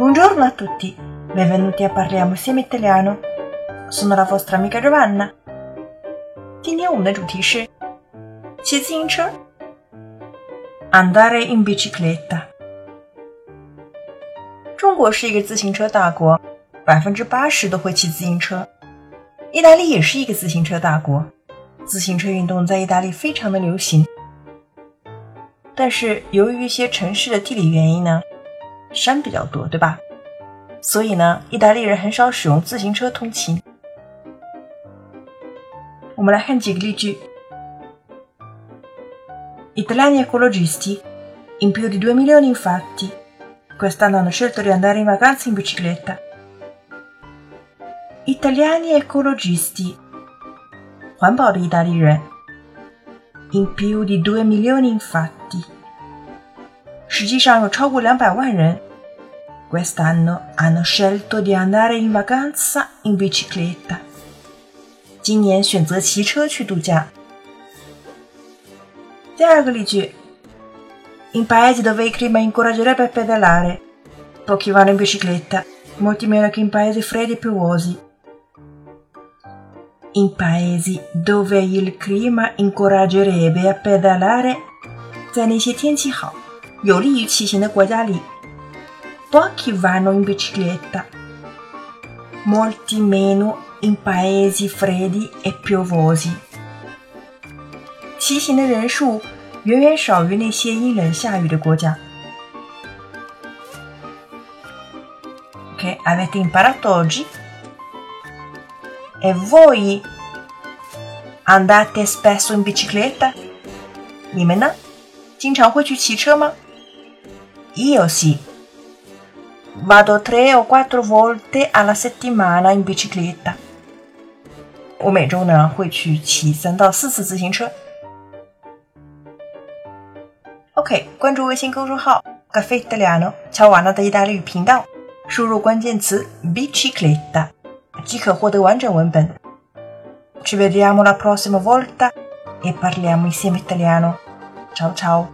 Buongiorno a tutti, benvenuti a Parliamo insieme italiano. Sono la vostra amica Giovanna. 今天我们的主题是骑自行车，andare in bicicletta。中国是一个自行车大国，百分之八十都会骑自行车。意大利也是一个自行车大国，自行车运动在意大利非常的流行。但是由于一些城市的地理原因呢， 山比较多，对吧？所以呢，意大利人很少使用自行车通勤。我们来看几个例句：Italiani ecologisti, in più di due milioni infatti, quest'anno hanno scelto di andare in vacanza in bicicletta. Italiani ecologisti，环保的意大利人。In più di due milioni infatti，实际上有超过两百万人。 Quest'anno hanno scelto di andare in vacanza in bicicletta。今年选择骑车去度假。第二个例句：In paesi dove il clima incoraggerebbe a pedalare, pochi vanno in bicicletta, molti meno che in paesi freddi e piovosi. In paesi dove il clima incoraggerebbe a pedalare，在那些天气好、有利于骑行的国家里 ，pochi vanno in bicicletta, molti meno in paesi freddi e piovosi。骑行的人数远远少于那些阴冷下雨的国家。Ok, avete imparato oggi? E voi andate spesso in bicicletta? 你们呢？经常会去骑车吗？Io sì. Vado tre o quattro volte alla settimana in bicicletta. 我每周呢会去骑三到四次自行车。OK，关注微信公众号“咖啡意大利诺”，乔瓦纳的意大利语频道，输入关键词 “bicicletta”。即可获得完整文本。Ci vediamo la prossima volta e parliamo insieme italiano. Ciao ciao!